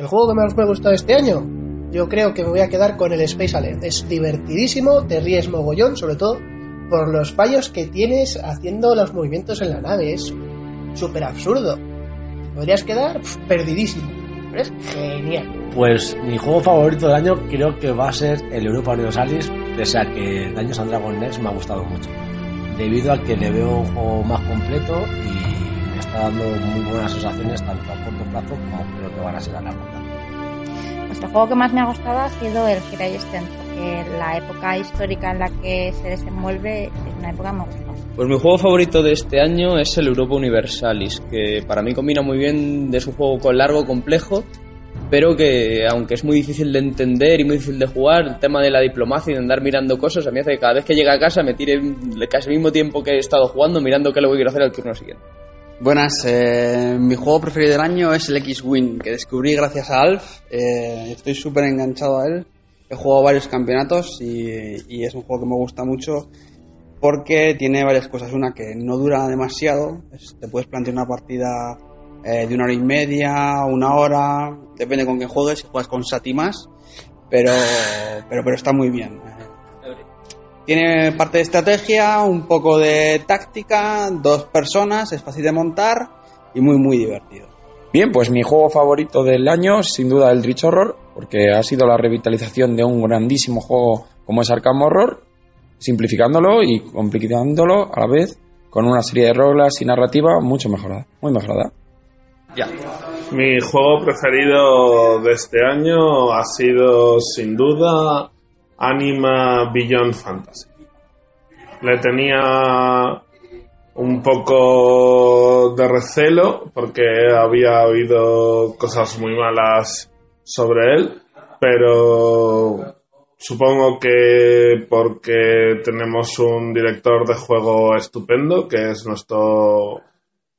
El juego que más me ha gustado este año, yo creo que me voy a quedar con el Space Alert. Es divertidísimo, te ríes mogollón, sobre todo por los fallos que tienes haciendo los movimientos en la nave. Es súper absurdo. Podrías quedar perdidísimo. Pero es genial. Pues mi juego favorito del año creo que va a ser el Europa Universalis, pese a que Daños and Dragons Next me ha gustado mucho. Debido a que le veo un juego más completo y me está dando muy buenas sensaciones tanto a corto plazo como creo que van a ser a largo plazo. Pues el juego que más me ha gustado ha sido el Hirai Sten, porque la época histórica en la que se desenvuelve es una época muy gusta. Pues mi juego favorito de este año es el Europa Universalis, que para mí combina muy bien, es un juego con largo, complejo, pero que aunque es muy difícil de entender y muy difícil de jugar, el tema de la diplomacia y de andar mirando cosas, a mí hace que cada vez que llegue a casa me tire casi el mismo tiempo que he estado jugando mirando qué le voy a hacer al turno siguiente. Buenas, eh, mi juego preferido del año es el X-Wing, que descubrí gracias a Alf. Eh, estoy súper enganchado a él. He jugado varios campeonatos y, es un juego que me gusta mucho porque tiene varias cosas. Una que no dura demasiado, te puedes plantear una partida eh, de una hora y media, una hora, depende con qué juegues, si juegas con Sati más, pero, pero, pero está muy bien. Tiene parte de estrategia, un poco de táctica, dos personas, es fácil de montar y muy muy divertido. Bien, pues mi juego favorito del año, sin duda, el Rich Horror, porque ha sido la revitalización de un grandísimo juego como es Arkham Horror, simplificándolo y complicándolo a la vez con una serie de reglas y narrativa mucho mejorada, muy mejorada. Mi juego preferido de este año ha sido sin duda Anima Beyond Fantasy. Le tenía un poco de recelo porque había oído cosas muy malas sobre él, pero supongo que porque tenemos un director de juego estupendo que es nuestro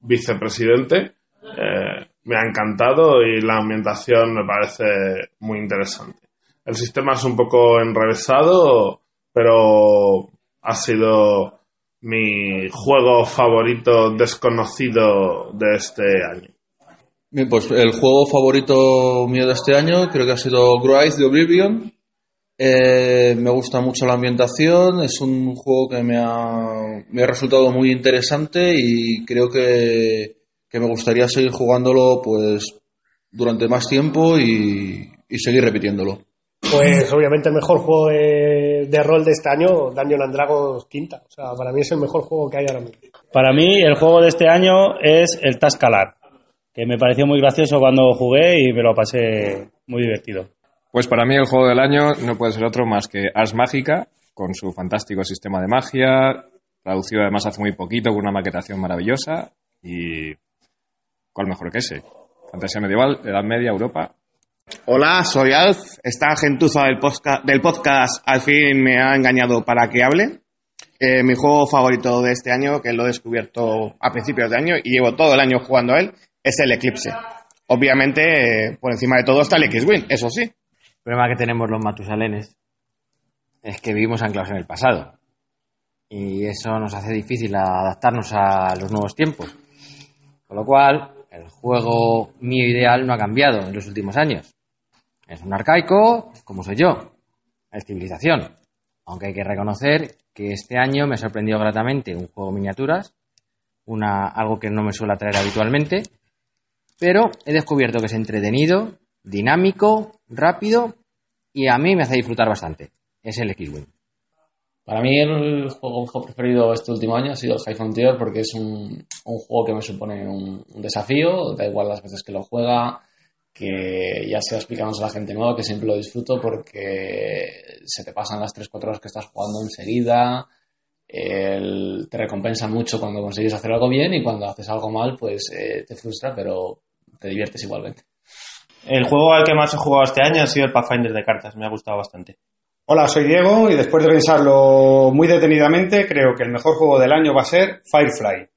vicepresidente, eh, me ha encantado y la ambientación me parece muy interesante. El sistema es un poco enrevesado, pero ha sido mi juego favorito desconocido de este año. Pues el juego favorito mío de este año creo que ha sido Grise de Oblivion. Eh, me gusta mucho la ambientación, es un juego que me ha, resultado muy interesante y creo que, me gustaría seguir jugándolo pues durante más tiempo y seguir repitiéndolo. Pues obviamente el mejor juego de, de rol de este año, Dungeon and Dragons quinta. O sea, para mí es el mejor juego que hay ahora mismo. Para mí, el juego de este año es el Tascalar, que me pareció muy gracioso cuando jugué y me lo pasé muy divertido. Pues para mí el juego del año no puede ser otro más que Ars Mágica, con su fantástico sistema de magia, traducido además hace muy poquito con una maquetación maravillosa y... ¿Cuál mejor que ese? Fantasía medieval, Edad Media, Europa. Hola, soy Alf. Esta gentuza del podcast, del podcast al fin me ha engañado para que hable. Eh, mi juego favorito de este año, que lo he descubierto a principios de año y llevo todo el año jugando a él, es el Eclipse. Obviamente, eh, por encima de todo está el X-Wing, eso sí. El problema que tenemos los matusalenes es que vivimos anclados en el pasado. Y eso nos hace difícil adaptarnos a los nuevos tiempos. Con lo cual, el juego mío ideal no ha cambiado en los últimos años. Es un arcaico, como soy yo. Es civilización. Aunque hay que reconocer que este año me ha sorprendido gratamente un juego miniaturas, una, algo que no me suele atraer habitualmente, pero he descubierto que es entretenido, dinámico, rápido y a mí me hace disfrutar bastante. Es el X-Wing. Para mí el juego preferido este último año ha sido el High porque es un, un juego que me supone un, un, desafío, da igual las veces que lo juega, que ya sea explicándose a la gente nueva, que siempre lo disfruto porque se te pasan las 3-4 horas que estás jugando enseguida, el, te recompensa mucho cuando consigues hacer algo bien y cuando haces algo mal pues eh, te frustra, pero te diviertes igualmente. El juego al que más he jugado este año ha sido el Pathfinder de cartas, me ha gustado bastante. Hola, soy Diego y después de pensarlo muy detenidamente, creo que el mejor juego del año va a ser Firefly.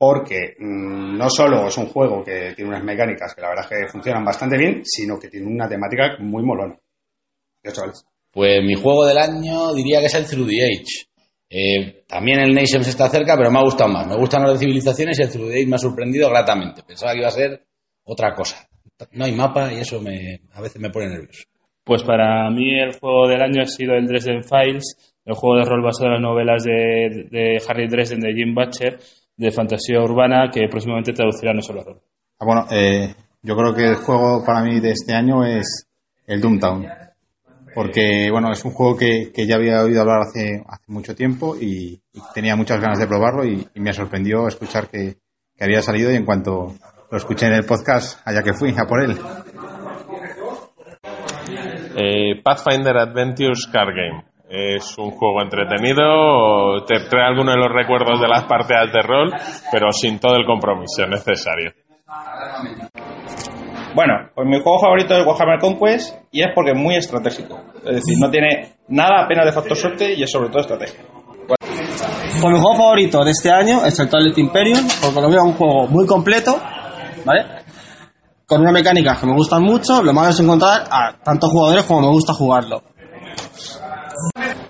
Porque mmm, no solo es un juego que tiene unas mecánicas que la verdad es que funcionan bastante bien, sino que tiene una temática muy molona. ¿Qué chavales? Pues mi juego del año diría que es el Through the Age. Eh, también el Nations está cerca, pero me ha gustado más. Me gustan las de civilizaciones y el Through the Age me ha sorprendido gratamente. Pensaba que iba a ser otra cosa. No hay mapa y eso me, a veces me pone nervioso. Pues para mí el juego del año ha sido el Dresden Files, el juego de rol basado en las novelas de, de Harry Dresden de Jim Butcher, de fantasía urbana, que próximamente traducirá no solo a rol. Ah, bueno, eh, yo creo que el juego para mí de este año es el Doomtown. Porque, bueno, es un juego que, que ya había oído hablar hace, hace mucho tiempo y, y tenía muchas ganas de probarlo y, y me sorprendió escuchar que, que había salido y en cuanto lo escuché en el podcast, allá que fui a por él. Eh, Pathfinder Adventures Card Game. Es un juego entretenido, te trae algunos de los recuerdos de las partidas de rol, pero sin todo el compromiso necesario. Bueno, pues mi juego favorito es Warhammer Conquest y es porque es muy estratégico. Es decir, no tiene nada apenas de factor suerte y es sobre todo estrategia. Pues mi juego favorito de este año es el Twilight Imperium, porque lo veo un juego muy completo, ¿vale? Con una mecánica que me gustan mucho, lo malo es encontrar a tantos jugadores como me gusta jugarlo.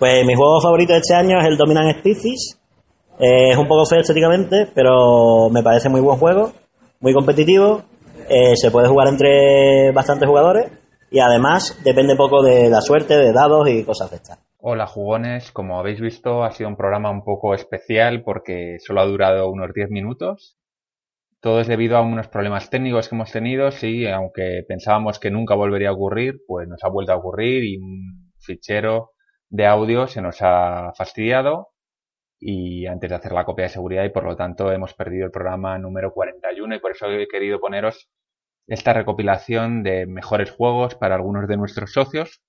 Pues mi juego favorito de este año es el Dominant Species. Eh, es un poco feo estéticamente, pero me parece muy buen juego, muy competitivo. eh, se puede jugar entre bastantes jugadores y además depende poco de la suerte, de dados y cosas de estas. Hola jugones, como habéis visto ha sido un programa un poco especial porque solo ha durado unos 10 minutos. Todo es debido a unos problemas técnicos que hemos tenido, sí, aunque pensábamos que nunca volvería a ocurrir, pues nos ha vuelto a ocurrir y un fichero de audio se nos ha fastidiado y antes de hacer la copia de seguridad y por lo tanto hemos perdido el programa número 41 y por eso he querido poneros esta recopilación de mejores juegos para algunos de nuestros socios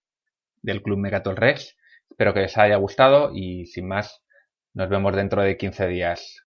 del Club Megatol Rex. Espero que les haya gustado y sin más nos vemos dentro de 15 días.